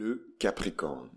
Le Capricorne.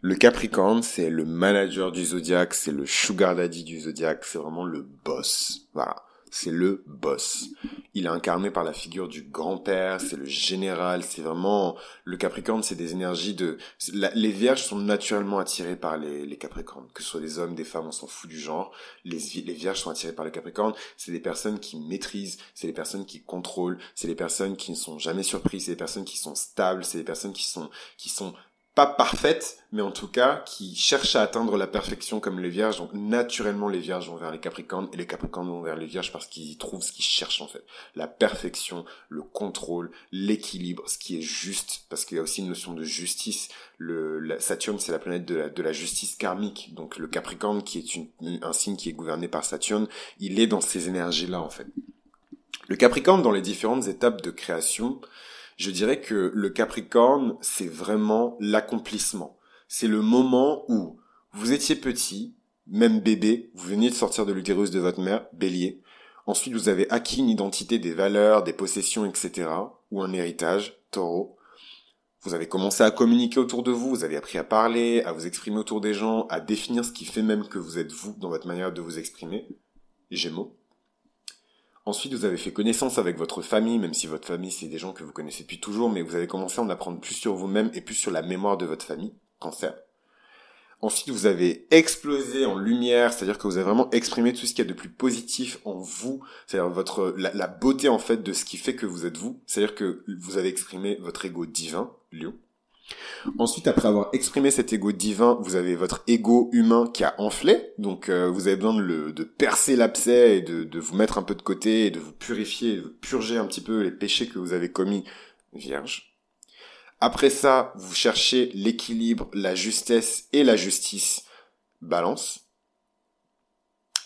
Le Capricorne, c'est le manager du zodiaque, c'est le sugar daddy du zodiaque, c'est vraiment le boss. Voilà. C'est le boss. Il est incarné par la figure du grand-père, c'est le général, c'est vraiment, le Capricorne, c'est des énergies de, les vierges sont naturellement attirées par les, Capricornes. Que ce soit des hommes, des femmes, on s'en fout du genre. Les, les vierges sont attirées par le Capricorne. C'est des personnes qui maîtrisent, c'est des personnes qui contrôlent, c'est des personnes qui ne sont jamais surprises, c'est des personnes qui sont stables, c'est des personnes qui sont, qui sont pas parfaite, mais en tout cas qui cherche à atteindre la perfection comme les vierges. Donc naturellement, les vierges vont vers les capricornes et les capricornes vont vers les vierges parce qu'ils y trouvent ce qu'ils cherchent en fait. La perfection, le contrôle, l'équilibre, ce qui est juste, parce qu'il y a aussi une notion de justice. Le la, Saturne, c'est la planète de la, de la justice karmique. Donc le capricorne, qui est une, un signe qui est gouverné par Saturne, il est dans ces énergies-là en fait. Le capricorne, dans les différentes étapes de création, je dirais que le Capricorne, c'est vraiment l'accomplissement. C'est le moment où vous étiez petit, même bébé, vous veniez de sortir de l'utérus de votre mère, bélier. Ensuite, vous avez acquis une identité, des valeurs, des possessions, etc. ou un héritage, taureau. Vous avez commencé à communiquer autour de vous, vous avez appris à parler, à vous exprimer autour des gens, à définir ce qui fait même que vous êtes vous dans votre manière de vous exprimer. Gémeaux. Ensuite, vous avez fait connaissance avec votre famille, même si votre famille, c'est des gens que vous connaissez depuis toujours, mais vous avez commencé à en apprendre plus sur vous-même et plus sur la mémoire de votre famille, cancer. Ensuite, vous avez explosé en lumière, c'est-à-dire que vous avez vraiment exprimé tout ce qu'il y a de plus positif en vous, c'est-à-dire votre la, la, beauté en fait de ce qui fait que vous êtes vous, c'est-à-dire que vous avez exprimé votre ego divin, Lion. Ensuite, après avoir exprimé cet ego divin, vous avez votre ego humain qui a enflé. Donc, euh, vous avez besoin de, le, de percer l'abcès et de, de, vous mettre un peu de côté et de vous purifier, de purger un petit peu les péchés que vous avez commis, vierge. Après ça, vous cherchez l'équilibre, la justesse et la justice, balance.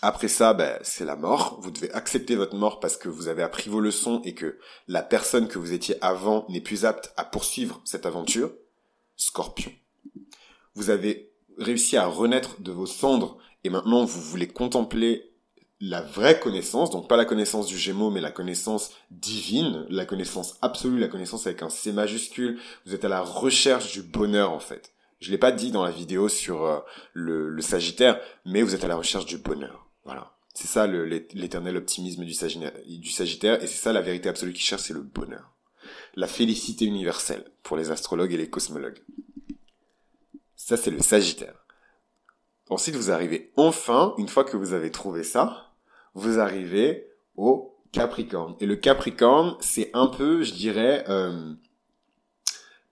Après ça, ben, c'est la mort. Vous devez accepter votre mort parce que vous avez appris vos leçons et que la personne que vous étiez avant n'est plus apte à poursuivre cette aventure. Scorpion. Vous avez réussi à renaître de vos cendres et maintenant vous voulez contempler la vraie connaissance, donc pas la connaissance du Gémeaux, mais la connaissance divine, la connaissance absolue, la connaissance avec un C majuscule. Vous êtes à la recherche du bonheur en fait. Je l'ai pas dit dans la vidéo sur euh, le, Sagittaire, mais vous êtes à la recherche du bonheur. Voilà. C'est ça l'éternel optimisme du Sagittaire, du Sagittaire, et c'est ça la vérité absolue qui cherche, c'est le bonheur la félicité universelle pour les astrologues et les cosmologues. Ça, c'est le Sagittaire. Ensuite, vous arrivez enfin, une fois que vous avez trouvé ça, vous arrivez au Capricorne. Et le Capricorne, c'est un peu, je dirais, euh,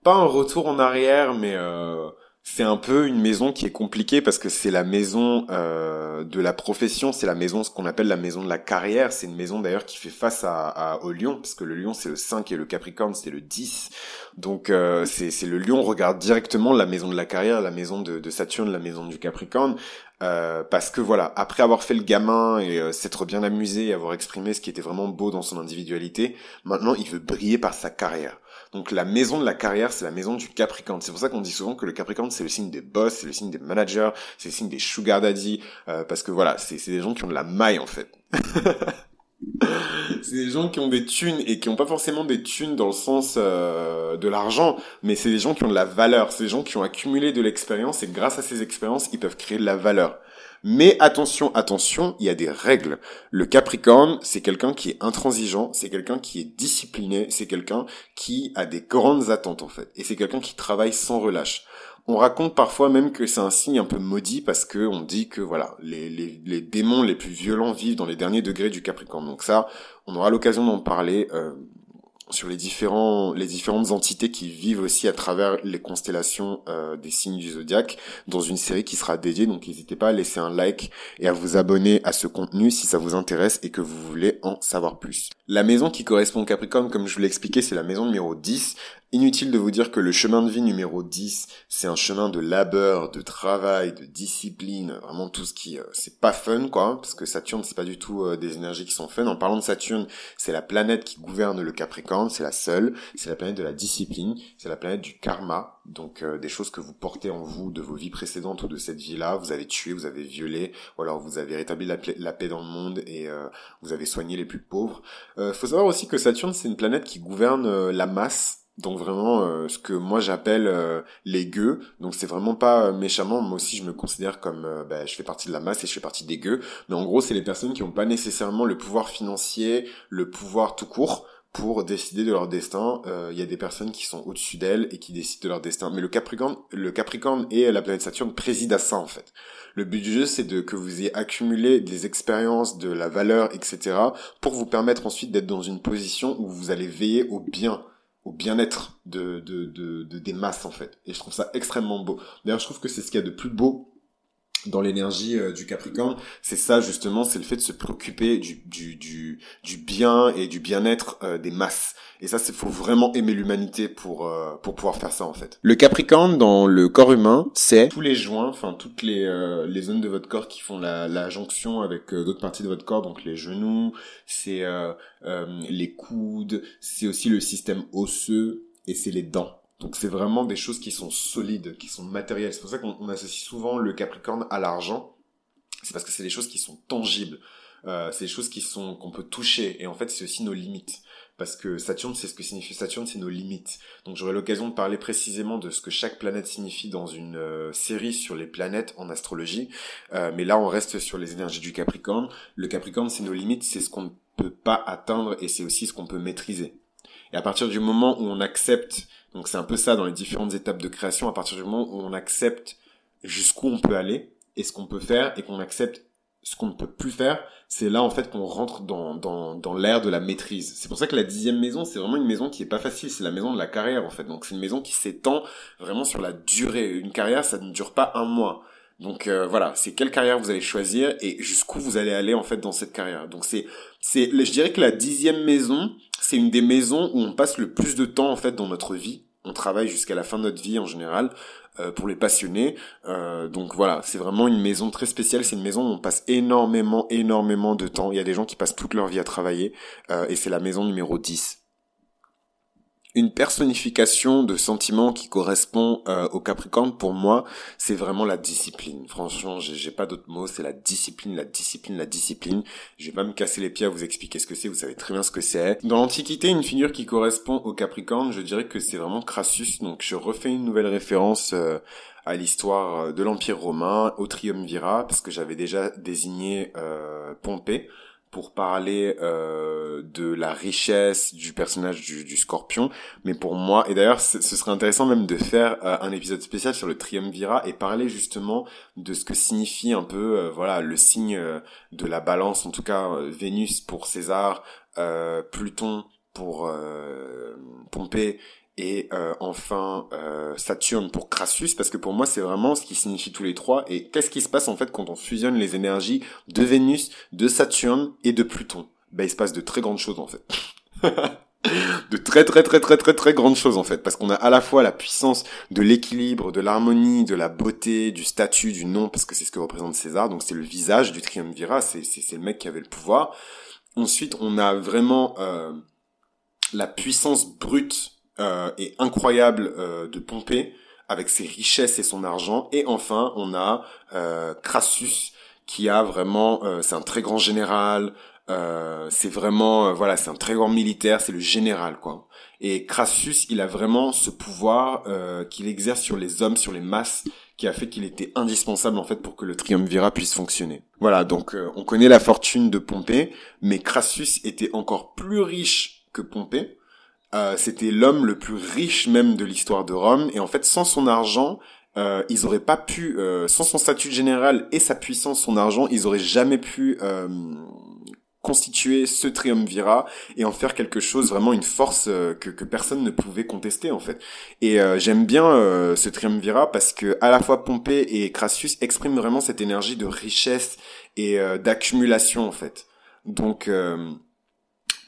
pas un retour en arrière, mais euh, c'est un peu une maison qui est compliquée parce que c'est la maison euh, de la profession, c'est la maison, ce qu'on appelle la maison de la carrière. C'est une maison d'ailleurs qui fait face à, au lion, parce que le lion c'est le 5 et le capricorne c'est le 10. Donc euh, c'est le lion regarde directement la maison de la carrière, la maison de, de Saturne, la maison du capricorne. Euh, parce que voilà, après avoir fait le gamin et euh, s'être bien amusé et avoir exprimé ce qui était vraiment beau dans son individualité, maintenant il veut briller par sa carrière. Donc la maison de la carrière, c'est la maison du Capricorne. C'est pour ça qu'on dit souvent que le Capricorne, c'est le signe des boss, c'est le signe des managers, c'est le signe des sugar daddy, euh, parce que voilà, c'est des gens qui ont de la maille en fait. c'est des gens qui ont des thunes et qui ont pas forcément des thunes dans le sens euh, de l'argent, mais c'est des gens qui ont de la valeur, c'est des gens qui ont accumulé de l'expérience et grâce à ces expériences, ils peuvent créer de la valeur. Mais attention, attention, il y a des règles. Le Capricorne, c'est quelqu'un qui est intransigeant, c'est quelqu'un qui est discipliné, c'est quelqu'un qui a des grandes attentes en fait, et c'est quelqu'un qui travaille sans relâche. On raconte parfois même que c'est un signe un peu maudit parce que on dit que voilà, les, démons les plus violents vivent dans les derniers degrés du Capricorne. Donc ça, on aura l'occasion d'en parler euh, sur les différents les différentes entités qui vivent aussi à travers les constellations euh, des signes du zodiaque dans une série qui sera dédiée donc n'hésitez pas à laisser un like et à vous abonner à ce contenu si ça vous intéresse et que vous voulez en savoir plus. La maison qui correspond au Capricorne comme je vous l'ai expliqué c'est la maison numéro 10 Inutile de vous dire que le chemin de vie numéro 10, c'est un chemin de labeur, de travail, de discipline, vraiment tout ce qui, euh, c'est pas fun quoi, parce que Saturne c'est pas du tout euh, des énergies qui sont fun. En parlant de Saturne, c'est la planète qui gouverne le Capricorne, c'est la seule, c'est la planète de la discipline, c'est la planète du karma, donc euh, des choses que vous portez en vous de vos vies précédentes ou de cette vie-là, vous avez tué, vous avez violé, ou alors vous avez rétabli la, paix dans le monde et vous avez soigné les plus pauvres. faut savoir aussi que Saturne c'est une planète qui gouverne la masse Donc vraiment euh, ce que moi j'appelle euh, les gueux. Donc c'est vraiment pas méchamment. Moi aussi je me considère comme ben, je fais partie de la masse et je fais partie des gueux. Mais en gros c'est les personnes qui n'ont pas nécessairement le pouvoir financier, le pouvoir tout court pour décider de leur destin. Il y a des personnes qui sont au-dessus d'elles et qui décident de leur destin. Mais le Capricorne, le Capricorne et la planète Saturne président à ça en fait. Le but du jeu, c'est de que vous ayez accumulé des expériences, de la valeur, etc., pour vous permettre ensuite d'être dans une position où vous allez veiller au bien, au bien-être de, de, de, des masses en fait. Et je trouve ça extrêmement beau. D'ailleurs, je trouve que c'est ce qu'il y a de plus beau dans l'énergie euh, du Capricorne, c'est ça justement, c'est le fait de se préoccuper du, du, du, du bien et du bien-être euh, des masses. Et ça, c'est faut vraiment aimer l'humanité pour euh, pour pouvoir faire ça en fait. Le Capricorne dans le corps humain, c'est tous les joints, enfin toutes les les zones de votre corps qui font la, la jonction avec d'autres parties de votre corps, donc les genoux, c'est les coudes, c'est aussi le système osseux et c'est les dents. Donc c'est vraiment des choses qui sont solides, qui sont matérielles. C'est pour ça qu'on associe souvent le Capricorne à l'argent. C'est parce que c'est des choses qui sont tangibles. Euh, c'est des choses qui sont qu'on peut toucher. Et en fait, c'est aussi nos limites. Parce que Saturne, c'est ce que signifie Saturne, c'est nos limites. Donc j'aurai l'occasion de parler précisément de ce que chaque planète signifie dans une euh, série sur les planètes en astrologie. Euh, mais là, on reste sur les énergies du Capricorne. Le Capricorne, c'est nos limites, c'est ce qu'on ne peut pas atteindre et c'est aussi ce qu'on peut maîtriser. Et à partir du moment où on accepte donc c'est un peu ça dans les différentes étapes de création, à partir du moment où on accepte jusqu'où on peut aller et ce qu'on peut faire et qu'on accepte ce qu'on ne peut plus faire, c'est là en fait qu'on rentre dans, dans, dans l'ère de la maîtrise. C'est pour ça que la dixième maison, c'est vraiment une maison qui est pas facile, c'est la maison de la carrière en fait. Donc c'est une maison qui s'étend vraiment sur la durée. Une carrière, ça ne dure pas un mois. Donc euh, voilà, c'est quelle carrière vous allez choisir et jusqu'où vous allez aller en fait dans cette carrière. Donc c'est, c'est, je dirais que la dixième maison, c'est une des maisons où on passe le plus de temps en fait dans notre vie on travaille jusqu'à la fin de notre vie en général euh, pour les passionnés. Euh, donc voilà, c'est vraiment une maison très spéciale. C'est une maison où on passe énormément, énormément de temps. Il y a des gens qui passent toute leur vie à travailler euh, et c'est la maison numéro 10 une personnification de sentiments qui correspond euh, au Capricorne pour moi, c'est vraiment la discipline. Franchement, j'ai pas d'autres mots, c'est la discipline, la discipline, la discipline. Je vais pas me casser les pieds à vous expliquer ce que c'est, vous savez très bien ce que c'est. Dans l'Antiquité, une figure qui correspond au Capricorne, je dirais que c'est vraiment Crassus. Donc je refais une nouvelle référence euh, à l'histoire de l'Empire romain, au triumvirat, parce que j'avais déjà désigné euh, Pompée pour parler euh, de la richesse du personnage du, Scorpion, mais pour moi, et d'ailleurs ce serait intéressant même de faire euh, un épisode spécial sur le Triumvirat et parler justement de ce que signifie un peu, euh, voilà, le signe de la balance, en tout cas Vénus pour César, Pluton pour Pompée et euh, enfin euh, Saturne pour Crassus parce que pour moi c'est vraiment ce qui signifie tous les trois. Et qu'est-ce qui se passe en fait quand on fusionne les énergies de Vénus, de Saturne et de Pluton? Ben il se passe de très grandes choses en fait. de très très très très très très grandes choses en fait. Parce qu'on a à la fois la puissance de l'équilibre, de l'harmonie, de la beauté, du statut, du nom parce que c'est ce que représente César. Donc c'est le visage du triumvirat, c'est c'est le mec qui avait le pouvoir. Ensuite, on a vraiment euh, la puissance brute euh, et incroyable euh, de Pompée avec ses richesses et son argent. Et enfin, on a euh, Crassus qui a vraiment, euh, c'est un très grand général. c'est vraiment, voilà, c'est un très grand militaire. C'est le général, quoi. Et Crassus, il a vraiment ce pouvoir qu'il exerce sur les hommes, sur les masses, qui a fait qu'il était indispensable en fait pour que le triumvirat puisse fonctionner. Voilà, donc on connaît la fortune de Pompée, mais Crassus était encore plus riche que Pompée. Euh, c'était l'homme le plus riche même de l'histoire de Rome. Et en fait, sans son argent, euh, ils auraient pas pu, euh, sans son statut général et sa puissance, son argent, ils auraient jamais pu constituer ce triumvirat et en faire quelque chose vraiment une force que, que personne ne pouvait contester en fait. Et j'aime bien ce triumvirat parce que à la fois Pompée et Crassus expriment vraiment cette énergie de richesse et d'accumulation en fait. Donc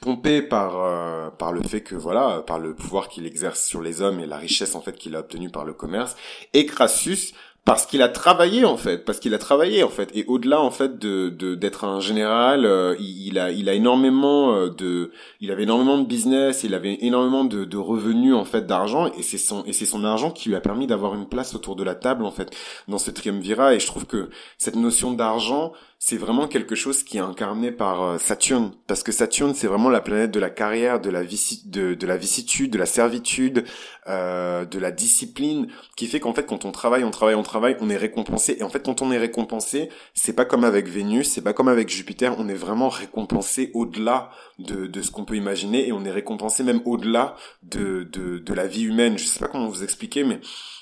pompé par euh, par le fait que voilà par le pouvoir qu'il exerce sur les hommes et la richesse en fait qu'il a obtenue par le commerce et Crassus parce qu'il a travaillé en fait, parce qu'il a travaillé en fait, et au-delà en fait de d'être un général, euh, il, a il a énormément euh, de, il avait énormément de business, il avait énormément de, de revenus en fait d'argent, et c'est son et c'est son argent qui lui a permis d'avoir une place autour de la table en fait dans ce triumvirat, et je trouve que cette notion d'argent c'est vraiment quelque chose qui est incarné par euh, Saturne. Parce que Saturne c'est vraiment la planète de la carrière de la de, de la vicissitude de la servitude euh, de la discipline qui fait qu'en fait quand on travaille on travaille on travaille on est récompensé. Et en fait quand on est récompensé c'est pas comme avec Vénus c'est pas comme avec Jupiter. On est vraiment récompensé au-delà de, de ce qu'on peut imaginer. Et on est récompensé même au-delà de, de, de la vie humaine. Je sais pas comment vous expliquer mais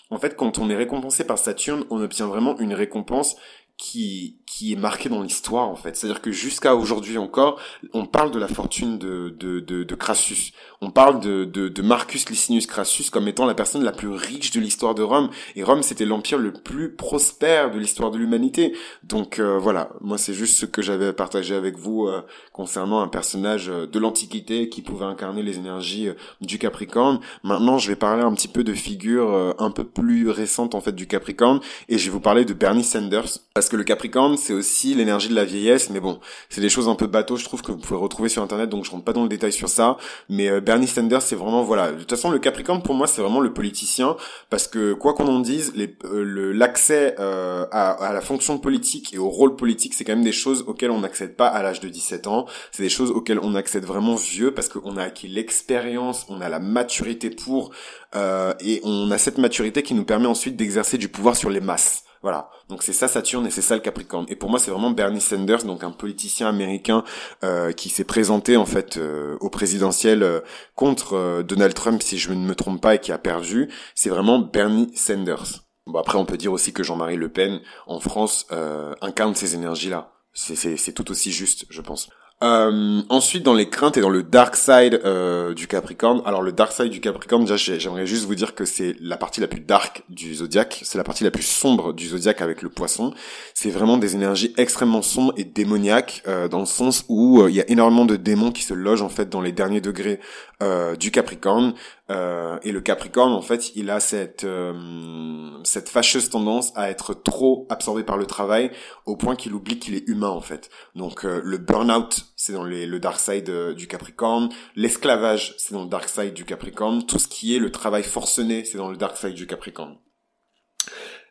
en fait, quand on est récompensé par Saturne, on obtient vraiment une récompense qui qui est marqué dans l'histoire en fait. C'est-à-dire que jusqu'à aujourd'hui encore, on parle de la fortune de de, de, de Crassus. On parle de, de, de Marcus Licinius Crassus comme étant la personne la plus riche de l'histoire de Rome. Et Rome, c'était l'empire le plus prospère de l'histoire de l'humanité. Donc euh, voilà, moi c'est juste ce que j'avais à partager avec vous euh, concernant un personnage euh, de l'Antiquité qui pouvait incarner les énergies du Capricorne. Maintenant, je vais parler un petit peu de figures un peu plus récentes en fait du Capricorne et je vais vous parler de Bernie Sanders parce que le Capricorne, c'est aussi l'énergie de la vieillesse, mais bon, c'est des choses un peu bateau, je trouve que vous pouvez retrouver sur internet, donc je rentre pas dans le détail sur ça. Mais euh, Bernie Sanders, c'est vraiment voilà. De toute façon, le Capricorne pour moi, c'est vraiment le politicien, parce que quoi qu'on en dise, euh, l'accès euh, à, la fonction politique et au rôle politique, c'est quand même des choses auxquelles on n'accède pas à l'âge de 17 ans. C'est des choses auxquelles on accède vraiment vieux, parce qu'on a acquis l'expérience, on a la maturité pour, et on a cette maturité qui nous permet ensuite d'exercer du pouvoir sur les masses. Voilà. Donc c'est ça Saturne et c'est ça le Capricorne. Et pour moi, c'est vraiment Bernie Sanders, donc un politicien américain euh, qui s'est présenté en fait euh, au présidentiel euh, contre Donald Trump, si je ne me trompe pas, et qui a perdu. C'est vraiment Bernie Sanders. Bon après, on peut dire aussi que Jean-Marie Le Pen en France incarne ces énergies-là. C'est tout aussi juste, je pense. Euh, ensuite, dans les craintes et dans le dark side euh, du Capricorne. Alors, le dark side du Capricorne, déjà, j'aimerais juste vous dire que c'est la partie la plus dark du zodiaque. C'est la partie la plus sombre du zodiaque avec le Poisson. C'est vraiment des énergies extrêmement sombres et démoniaques euh, dans le sens où euh, il y a énormément de démons qui se logent en fait dans les derniers degrés euh, du Capricorne. Euh, et le Capricorne, en fait, il a cette euh, cette fâcheuse tendance à être trop absorbé par le travail au point qu'il oublie qu'il est humain, en fait. Donc euh, le burn-out, c'est dans le dark side du Capricorne. L'esclavage, c'est dans le dark side du Capricorne. Tout ce qui est le travail forcené, c'est dans le dark side du Capricorne.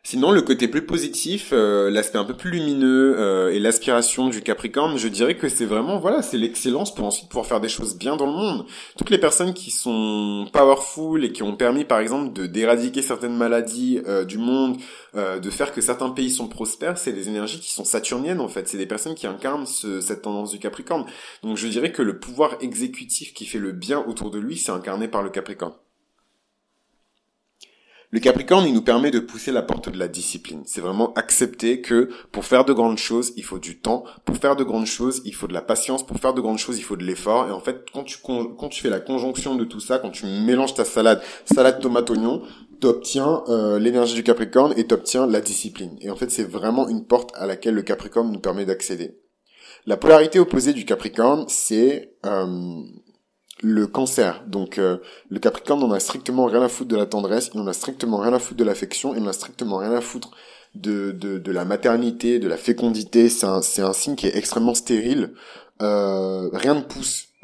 Sinon, le côté plus positif, euh, l'aspect un peu plus lumineux euh, et l'aspiration du Capricorne, je dirais que c'est vraiment, voilà, c'est l'excellence pour ensuite pouvoir faire des choses bien dans le monde. Toutes les personnes qui sont powerful et qui ont permis, par exemple, de d'éradiquer certaines maladies euh, du monde, de faire que certains pays sont prospères, c'est des énergies qui sont saturniennes en fait. C'est des personnes qui incarnent cette tendance du Capricorne. Donc, je dirais que le pouvoir exécutif qui fait le bien autour de lui, c'est incarné par le Capricorne. Le Capricorne, il nous permet de pousser la porte de la discipline. C'est vraiment accepter que pour faire de grandes choses, il faut du temps. Pour faire de grandes choses, il faut de la patience. Pour faire de grandes choses, il faut de l'effort. Et en fait, quand tu, fais la conjonction de tout ça, quand tu mélanges ta salade, salade tomate oignon, t'obtiens euh, l'énergie du Capricorne et t'obtiens la discipline. Et en fait, c'est vraiment une porte à laquelle le Capricorne nous permet d'accéder. La polarité opposée du Capricorne, c'est euh, le cancer. Donc euh, le Capricorne n'en a strictement rien à foutre de la tendresse, il n'en a strictement rien à foutre de l'affection, il n'en a strictement rien à foutre de, de, de la maternité, de la fécondité. C'est un, un signe qui est extrêmement stérile. Euh, rien ne pousse.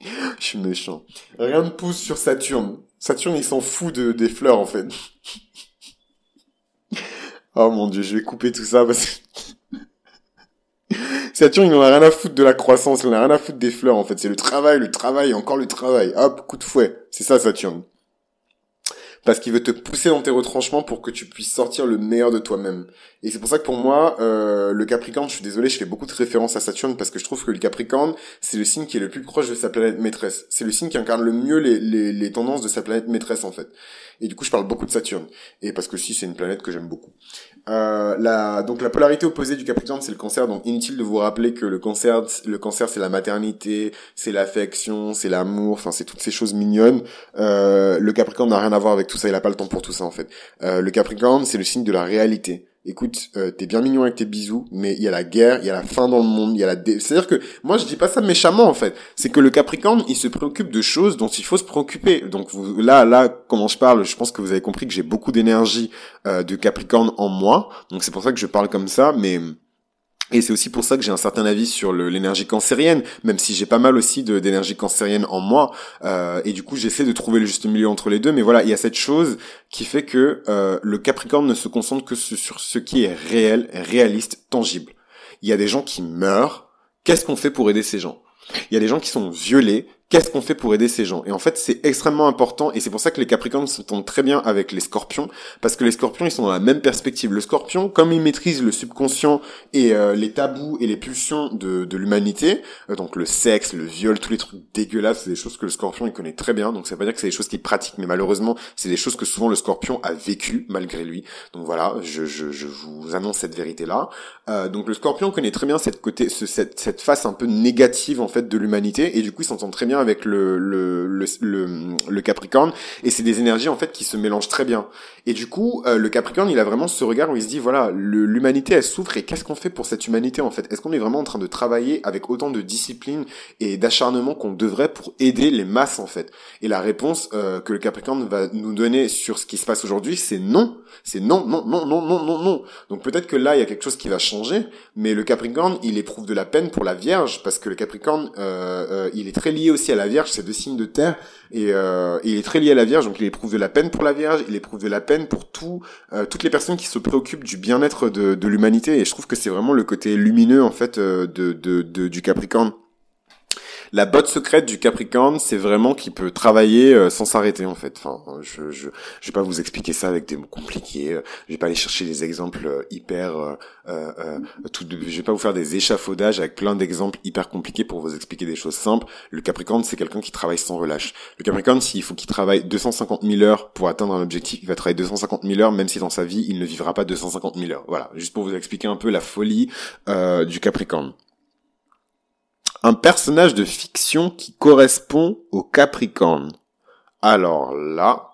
Je suis méchant. Rien ne pousse sur Saturne. Saturne, il s'en fout de, des fleurs, en fait. oh mon dieu, je vais couper tout ça parce que Saturne, il en a rien à foutre de la croissance, il en a rien à foutre des fleurs, en fait. C'est le travail, le travail, encore le travail. Hop, coup de fouet. C'est ça, Saturne. Parce qu'il veut te pousser dans tes retranchements pour que tu puisses sortir le meilleur de toi-même. Et c'est pour ça que pour moi, euh, le Capricorne, je suis désolé, je fais beaucoup de références à Saturne parce que je trouve que le Capricorne, c'est le signe qui est le plus proche de sa planète maîtresse. C'est le signe qui incarne le mieux les, les, les tendances de sa planète maîtresse, en fait. Et du coup, je parle beaucoup de Saturne. Et parce que si, c'est une planète que j'aime beaucoup. Euh, la, donc la polarité opposée du Capricorne, c'est le cancer. Donc inutile de vous rappeler que le cancer, le cancer, c'est la maternité, c'est l'affection, c'est l'amour. Enfin, c'est toutes ces choses mignonnes. Euh, le Capricorne n'a rien à voir avec tout ça. Il a pas le temps pour tout ça en fait. Euh, le Capricorne, c'est le signe de la réalité. écoute, euh, t'es bien mignon avec tes bisous, mais il y a la guerre, il y a la faim dans le monde, il y a la... Dé... C'est-à-dire que, moi je dis pas ça méchamment en fait, c'est que le Capricorne, il se préoccupe de choses dont il faut se préoccuper. Donc vous, là, là, comment je parle, je pense que vous avez compris que j'ai beaucoup d'énergie euh, de Capricorne en moi, donc c'est pour ça que je parle comme ça, mais... Et c'est aussi pour ça que j'ai un certain avis sur l'énergie cancérienne, même si j'ai pas mal aussi d'énergie cancérienne en moi. Euh, et du coup, j'essaie de trouver le juste milieu entre les deux. Mais voilà, il y a cette chose qui fait que euh, le Capricorne ne se concentre que sur ce qui est réel, réaliste, tangible. Il y a des gens qui meurent. Qu'est-ce qu'on fait pour aider ces gens? Il y a des gens qui sont violés. Qu'est-ce qu'on fait pour aider ces gens Et en fait, c'est extrêmement important et c'est pour ça que les Capricornes s'entendent très bien avec les Scorpions parce que les Scorpions, ils sont dans la même perspective. Le Scorpion, comme il maîtrise le subconscient et euh, les tabous et les pulsions de, de l'humanité, euh, donc le sexe, le viol, tous les trucs dégueulasses, c'est des choses que le Scorpion il connaît très bien. Donc ça veut pas dire que c'est des choses qu'il pratique, mais malheureusement, c'est des choses que souvent le Scorpion a vécu malgré lui. Donc voilà, je, je, je vous annonce cette vérité là. Euh, donc le Scorpion connaît très bien cette côté, ce, cette, cette face un peu négative en fait de l'humanité et du coup il s'entend très bien avec le, le, le, Capricorne, et c'est des énergies en fait qui se mélangent très bien. Et du coup, euh, le Capricorne, il a vraiment ce regard où il se dit, voilà, l'humanité, elle souffre, et qu'est-ce qu'on fait pour cette humanité en fait? Est-ce qu'on est vraiment en train de travailler avec autant de discipline et d'acharnement qu'on devrait pour aider les masses en fait? Et la réponse euh, que le Capricorne va nous donner sur ce qui se passe aujourd'hui, c'est non. C'est non, non, non, non, non, non, non. Donc peut-être que là, il y a quelque chose qui va changer, mais le Capricorne, il éprouve de la peine pour la Vierge, parce que le Capricorne, euh, il est très lié aussi à la Vierge, c'est deux signes de terre, et, euh, il est très lié à la Vierge, donc il éprouve de la peine pour la Vierge, il éprouve de la peine pour euh, toutes les personnes qui se préoccupent du bien-être de, l'humanité, et je trouve que c'est vraiment le côté lumineux en fait euh, de du Capricorne. La botte secrète du Capricorne, c'est vraiment qu'il peut travailler euh, sans s'arrêter en fait. Enfin, je, je je vais pas vous expliquer ça avec des mots compliqués. Euh, je vais pas aller chercher des exemples euh, hyper euh, euh, je vais pas vous faire des échafaudages avec plein d'exemples hyper compliqués pour vous expliquer des choses simples. Le Capricorne, c'est quelqu'un qui travaille sans relâche. Le Capricorne, s'il faut qu'il travaille 250 000 heures pour atteindre un objectif, il va travailler 250 000 heures, même si dans sa vie, il ne vivra pas 250 000 heures. Voilà, juste pour vous expliquer un peu la folie du Capricorne un personnage de fiction qui correspond au Capricorne. Alors là,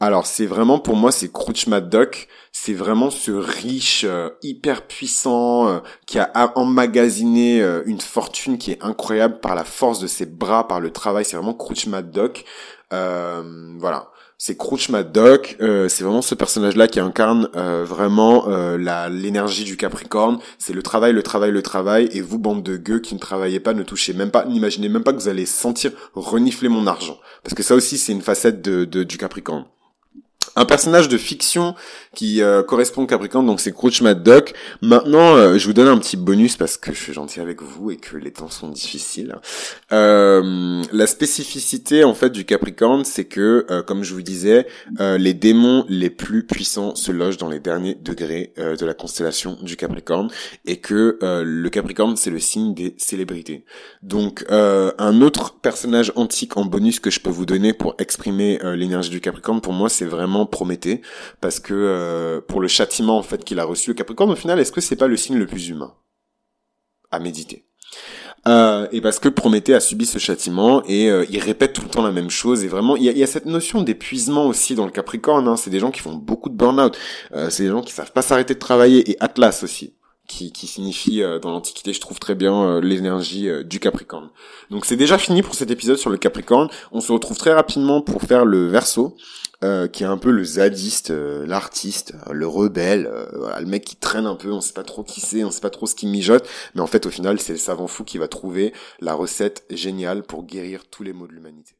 alors c'est vraiment pour moi c'est Crouch Doc, c'est vraiment ce riche euh, hyper puissant euh, qui a emmagasiné euh, une fortune qui est incroyable par la force de ses bras, par le travail, c'est vraiment Crouch Doc. voilà c'est Crouch Doc, euh, c'est vraiment ce personnage-là qui incarne euh, vraiment euh, l'énergie du Capricorne. C'est le travail, le travail, le travail. Et vous, bande de gueux qui ne travaillez pas, ne touchez même pas, n'imaginez même pas que vous allez sentir renifler mon argent. Parce que ça aussi, c'est une facette de, du Capricorne un personnage de fiction qui euh, correspond au Capricorne, donc c'est Crouch Mad Doc. Maintenant, euh, je vous donne un petit bonus parce que je suis gentil avec vous et que les temps sont difficiles. Euh, la spécificité en fait du Capricorne, c'est que, comme je vous disais, les démons les plus puissants se logent dans les derniers degrés de la constellation du Capricorne et que le Capricorne c'est le signe des célébrités. Donc, un autre personnage antique en bonus que je peux vous donner pour exprimer l'énergie du Capricorne, pour moi, c'est vraiment Prométhée, parce que euh, pour le châtiment en fait qu'il a reçu, le Capricorne au final, est-ce que c'est pas le signe le plus humain à méditer? Euh, et parce que Prométhée a subi ce châtiment et euh, il répète tout le temps la même chose et vraiment il y a, cette notion d'épuisement aussi dans le Capricorne. Hein. C'est des gens qui font beaucoup de burn-out, c'est des gens qui savent pas s'arrêter de travailler et Atlas aussi. Qui, qui signifie dans l'Antiquité, je trouve très bien l'énergie du Capricorne. Donc c'est déjà fini pour cet épisode sur le Capricorne. On se retrouve très rapidement pour faire le verso. Euh, qui est un peu le zadiste, euh, l'artiste, le rebelle, euh, voilà, le mec qui traîne un peu, on sait pas trop qui c'est, on sait pas trop ce qui mijote, mais en fait au final c'est le savant fou qui va trouver la recette géniale pour guérir tous les maux de l'humanité.